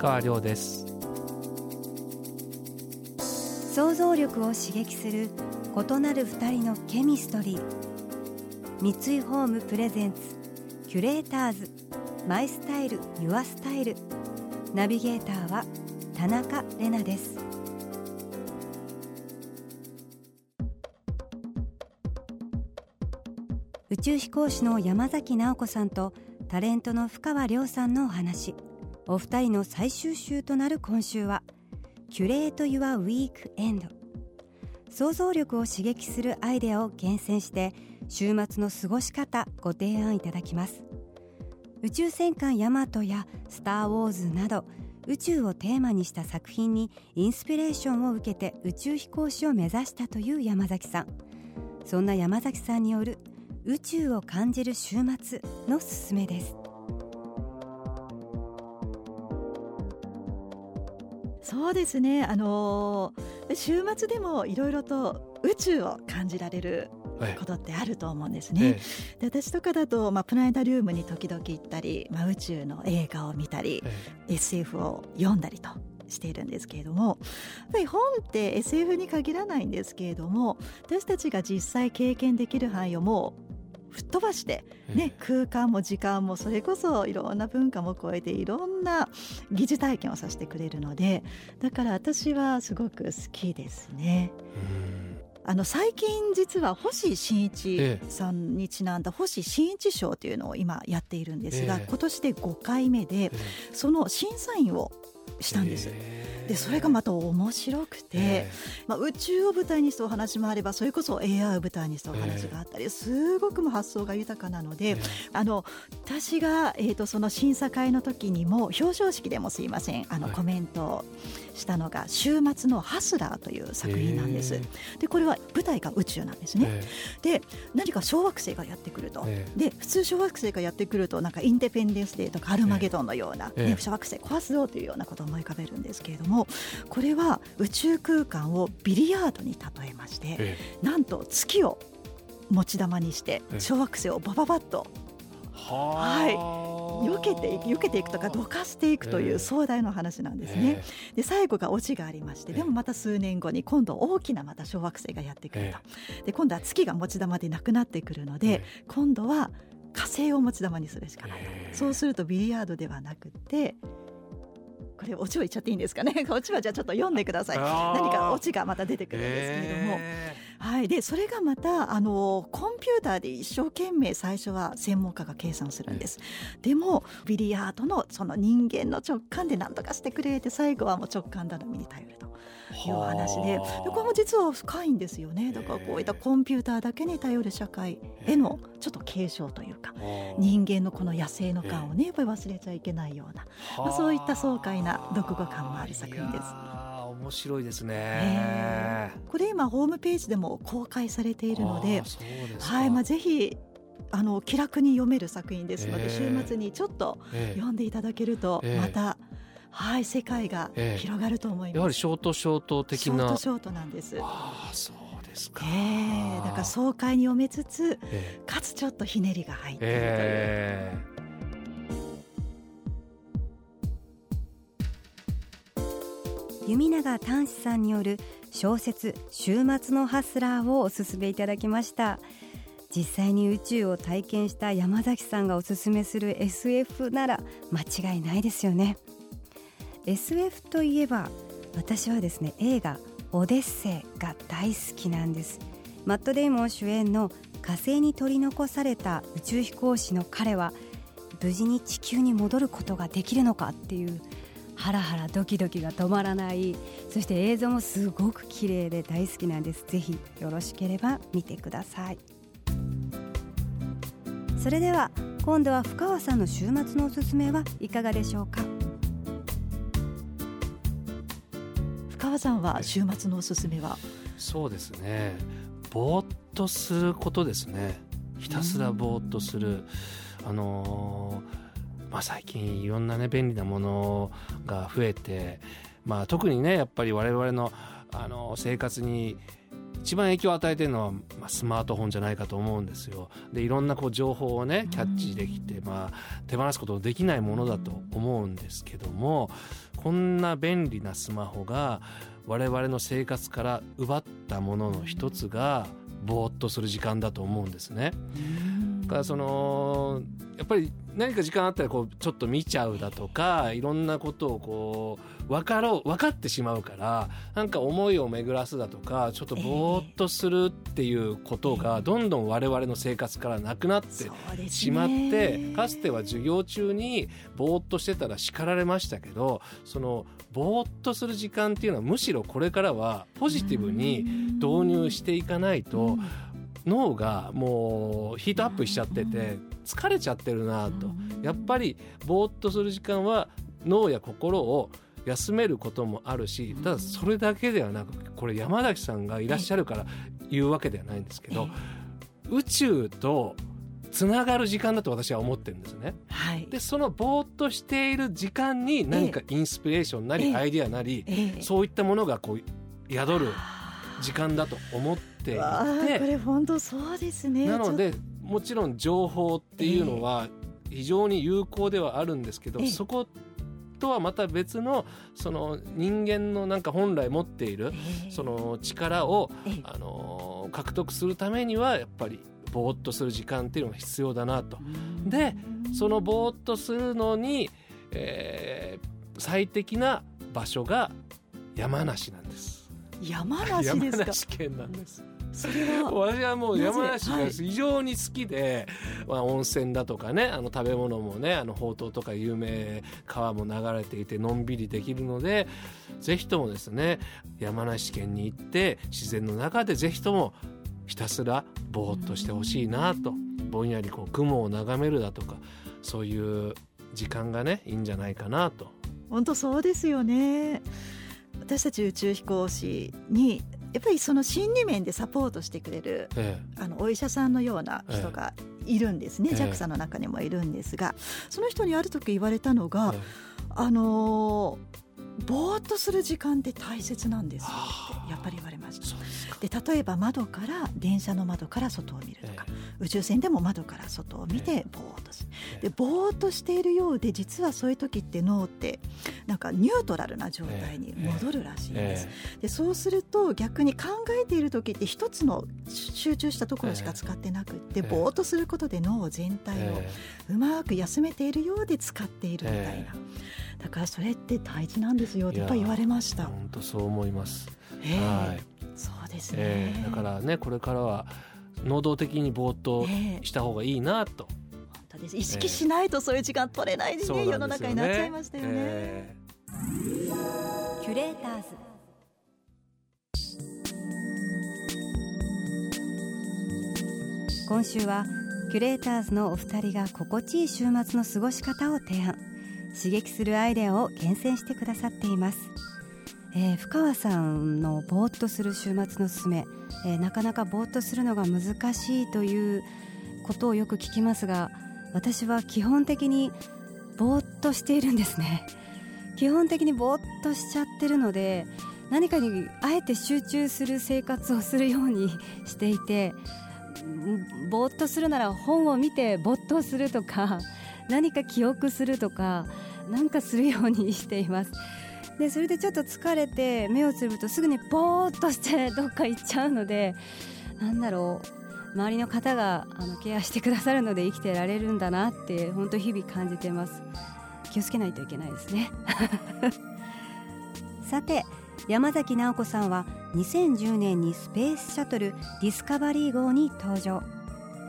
川亮です。想像力を刺激する異なる二人のケミストリー。三井ホームプレゼンツキュレーターズ。マイスタイルユアスタイル。ナビゲーターは田中れなです。宇宙飛行士の山崎直子さんとタレントの深川亮さんのお話。お二人の最終週となる今週はキュレート・ユア・ウィーク・エンド。想像力を刺激するアイデアを厳選して週末の過ごし方ご提案いただきます。宇宙戦艦ヤマトやスター・ウォーズなど宇宙をテーマにした作品にインスピレーションを受けて宇宙飛行士を目指したという山崎さん。そんな山崎さんによる宇宙を感じる週末のすすめです。そうですね。あのー、週末でもいろいろと宇宙を感じられることってあると思うんですね。で私とかだと、まあ、プラネタリウムに時々行ったり、まあ、宇宙の映画を見たり、SF を読んだりとしているんですけれどもやっぱり本って SF に限らないんですけれども私たちが実際経験できる範囲をもう吹っ飛ばして、ね、空間も時間もそれこそいろんな文化も超えていろんな疑似体験をさせてくれるのでだから私はすごく好きですね。あの最近実は星新一さんにちなんだ星新一賞というのを今やっているんですが、今年で5回目でその審査員をしたんです。でそれがまた面白くて、まあ、宇宙を舞台にしたお話もあればそれこそ AI を舞台にしたお話があったりすごくも発想が豊かなのであの私が、えー、とその審査会の時にも表彰式でもすいませんあのコメントをしたのが「週末のハスラー」という作品なんです。でこれは舞台が宇宙なんですね。で何か小惑星がやってくると。で普通小惑星がやってくるとなんかインデペンデンス・デーとかアルマゲドンのような、ね、小惑星壊すぞというようなことを思い浮かべるんですけれどもこれは宇宙空間をビリヤードに例えまして、なんと月を持ち玉にして小惑星をバババッと。はい避けていく避けていくとかどかしていくという壮大な話なんですね。で最後がオチがありましてでもまた数年後に今度大きなまた小惑星がやってくると。で今度は月が持ち玉でなくなってくるので今度は火星を持ち玉にするしかないと。そうするとビリヤードではなくてこれオチを言っちゃっていいんですかね？オチはじゃあちょっと読んでください。何かオチがまた出てくるんですけれども、はい、でそれがまたあのコンピューターで一生懸命最初は専門家が計算するんです、でもビリヤードのその人間の直感で何とかしてくれて最後はもう直感頼みに頼るという話で。でこれも実は深いんですよね。だからこういったコンピューターだけに頼る社会へのちょっと継承というか人間のこの野生の感をねやっぱり忘れちゃいけないような、まあ、そういった爽快な読後感もある作品です。面白いですね、これ今ホームページでも公開されているのではいまあ、ぜひあの気楽に読める作品ですので、週末にちょっと読んでいただけるとまた、はい世界が広がると思います、やはりショートショート的な。ショートショートなんです。ああそうですか、えー、だから爽快に読めつつ、えー、かつちょっとひねりが入っているという、えー弓永丹志さんによる小説「週末のハスラー」をおすすめいただきました。実際に宇宙を体験した山崎さんがおすすめする SF なら間違いないですよね SF といえば私はですね映画「オデッセイ」が大好きなんです。マット・デイモン主演の火星に取り残された宇宙飛行士の彼は無事に地球に戻ることができるのかっていうハラハラドキドキが止まらない。そして映像もすごく綺麗で大好きなんです。ぜひよろしければ見てください。それでは今度は深川さんの週末のおすすめはいかがでしょうか？さんは週末のおすすめは？そうですね。ぼーっとすることですね。ひたすらぼーっとする、あのー、まあ、最近いろんなね便利なものが増えて、まあ、特にねやっぱり我々の、あの生活に一番影響を与えてるのは、まあ、スマートフォンじゃないかと思うんですよ。でいろんなこう情報をねキャッチできて、まあ、手放すことのできないものだと思うんですけどもこんな便利なスマホが我々の生活から奪ったものの一つがぼーっとする時間だと思うんですね。だからそのやっぱり何か時間あったらこうちょっと見ちゃうだとかいろんなことをこう分かろう分かってしまうからなんか思いを巡らすだとかちょっとぼーっとするっていうことがどんどん我々の生活からなくなってしまって、かつては授業中にぼーっとしてたら叱られましたけどそのぼーっとする時間っていうのはむしろこれからはポジティブに導入していかないと。脳がもうヒートアップしちゃってて疲れちゃってるなと。やっぱりぼーっとする時間は脳や心を休めることもあるしただそれだけではなくこれ山崎さんがいらっしゃるから言うわけではないんですけど宇宙とつながる時間だと私は思ってるんですね。はい、でそのぼーっとしている時間に何かインスピレーションなりアイディアなりそういったものがこう宿る時間だと思っていて。これ本当そうですね。なのでもちろん情報っていうのは非常に有効ではあるんですけど、そことはまた別のその人間のなんか本来持っているその力をあの獲得するためにはやっぱりぼーっとする時間っていうのが必要だなと。でそのぼーっとするのに、えー、最適な場所が山梨なんです。山梨ですか？山梨県なんです。それは私はもう山梨が非常に好きで、はい、まあ、温泉だとかねあの食べ物もねあのほうとうとか有名川も流れていてのんびりできるのでぜひともですね山梨県に行って自然の中でぜひともひたすらぼーっとしてほしいなとぼんやりこう雲を眺めるだとかそういう時間がねいいんじゃないかなと。本当そうですよね私たち宇宙飛行士にやっぱりその心理面でサポートしてくれる、ええ、あのお医者さんのような人がいるんですね、え、JAXA の中にもいるんですがその人にある時言われたのが、あのぼーっとする時間って大切なんですよってやっぱり言われましたで例えば窓から電車の窓から外を見るとか、えー、宇宙船でも窓から外を見てぼーっとする、え。ー、でぼーっとしているようで実はそういう時って脳ってなんかニュートラルな状態に戻るらしいんです、えー、でそうすると逆に考えている時って一つの集中したところしか使ってなくってぼーっとすることで脳全体をうまく休めているようで使っているみたいな。だからそれって大事なんですよってやっぱり言われました。本当そう思います、えー、はい、ですね、えー、だからねこれからは能動的にぼーっとした方がいいなと、本当です。意識しないとそういう時間取れないでね、えー、世の中になっちゃいましたよね、えー、キュレーターズ。今週はキュレーターズのお二人が心地いい週末の過ごし方を提案。刺激するアイデアを厳選してくださっています、えー、深川さんのぼーっとする週末のすすめ、えー、なかなかぼーっとするのが難しいということをよく聞きますが私は基本的にぼーっとしているんですね。基本的にぼーっとしちゃってるので何かにあえて集中する生活をするようにしていてぼーっとするなら本を見て没頭するとか何か記憶するとかなんかするようにしています。でそれでちょっと疲れて目をつぶるとすぐにぼーっとして どっか行っちゃうのでなんだろう。周りの方があのケアしてくださるので生きてられるんだなって本当日々感じてます。気をつけないといけないですね。さて山崎直子さんは2010年にスペースシャトルディスカバリー号に登場。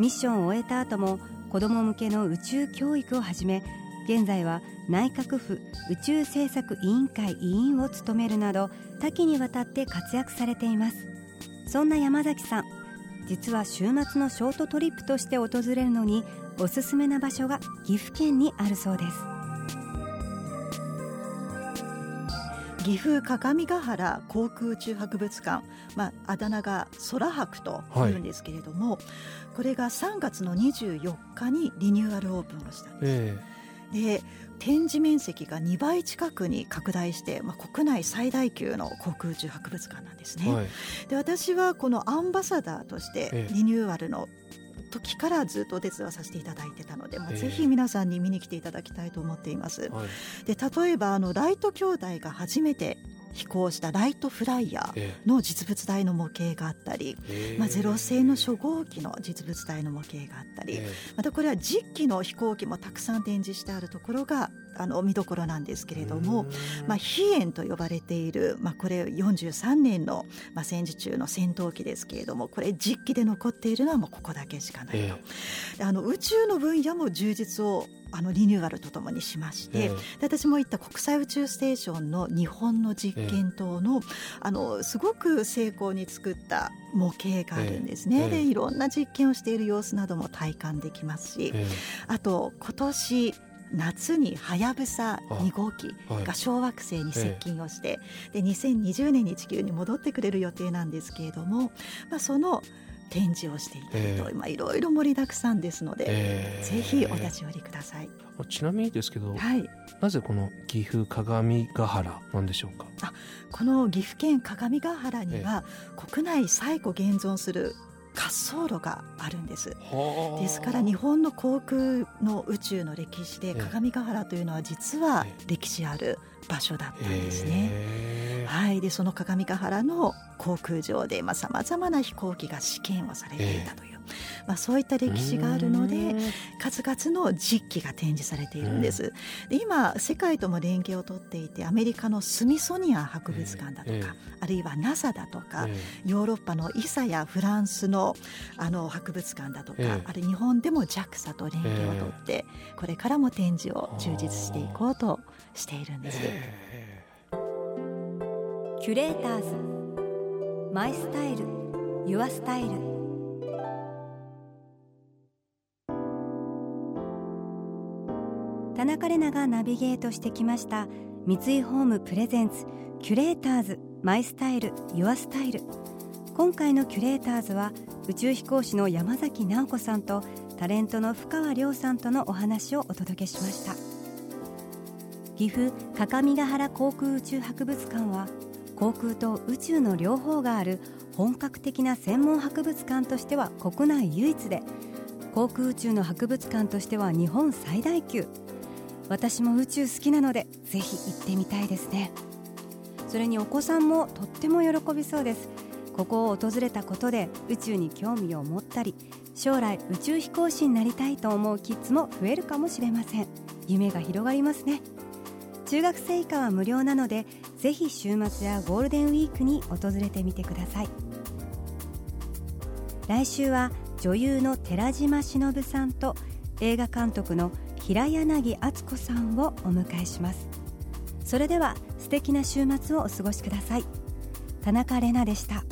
ミッションを終えた後も子ども向けの宇宙教育をはじめ現在は内閣府宇宙政策委員会委員を務めるなど多岐にわたって活躍されています。そんな山崎さん実は週末のショートトリップとして訪れるのにおすすめな場所が岐阜県にあるそうです。岐阜各務原航空宇宙博物館、まあ、あだ名が空博というんですけれども、はい、これが3月の24日にリニューアルオープンをしたんです。えー、で展示面積が2倍近くに拡大して、まあ、国内最大級の航空宇宙博物館なんですね。はい、で私はこのアンバサダーとしてリニューアルの時からずっとお手伝いさせていただいてたので、まあ、ぜひ皆さんに見に来ていただきたいと思っています。はい、で例えばあのライト兄弟が初めて飛行したライトフライヤーの実物大の模型があったり、まあ、ゼロ星の初号機の実物大の模型があったり、またこれは実機の飛行機もたくさん展示してあるところがあの見どころなんですけれども、まあ、飛燕と呼ばれている、まあ、これ43年の、まあ、戦時中の戦闘機ですけれどもこれ実機で残っているのはもうここだけしかないと、えー、あの宇宙の分野も充実をあのリニューアルとともにしまして、えー、私も行った国際宇宙ステーションの日本の実験棟のえー、あのすごく精巧に作った模型があるんですね、えー、でいろんな実験をしている様子なども体感できますし、あと今年夏にはやぶさ2号機が小惑星に接近をして、で2020年に地球に戻ってくれる予定なんですけれども、まあ、その展示をしていたりと、えー、いろいろ盛りだくさんですので、えー、ぜひお立ち寄りください。ちなみにですけど、はい、なぜこの岐阜鏡ヶ原なんでしょうか？あこの岐阜県各務原には、えー、国内最古現存する滑走路があるんです。ですから日本の航空の宇宙の歴史で鏡ヶ原というのは実は歴史ある場所だったんですね。はい、でその鏡ヶ原の航空場でさまざ、まな飛行機が試験をされていたというまあ、そういった歴史があるので数々の実機が展示されているんです。で今世界とも連携をとっていてアメリカのスミソニアン博物館だとか、あるいは NASA だとか、ヨーロッパのイサやフランスのあの博物館だとか、ある日本でも JAXA と連携をとってこれからも展示を充実していこうとしているんです。キュレーターズ。マイスタイル。ユアスタイル。田中れながナビゲートしてきました。三井ホームプレゼンツ。キュレーターズ。マイスタイル。ユアスタイル。今回のキュレーターズは宇宙飛行士の山崎直子さんとタレントの深川亮さんとのお話をお届けしました岐阜各務原航空宇宙博物館は航空と宇宙の両方がある本格的な専門博物館としては国内唯一で航空宇宙の博物館としては日本最大級。私も宇宙好きなのでぜひ行ってみたいですね。それにお子さんもとっても喜びそうです。ここを訪れたことで宇宙に興味を持ったり将来宇宙飛行士になりたいと思うキッズも増えるかもしれません。夢が広がりますね。中学生以下は無料なのでぜひ週末やゴールデンウィークに訪れてみてください。来週は女優の寺島しのぶさんと映画監督の平柳敦子さんをお迎えします。それでは素敵な週末をお過ごしください。田中れなでした。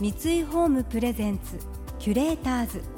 三井ホームプレゼンツキュレーターズ。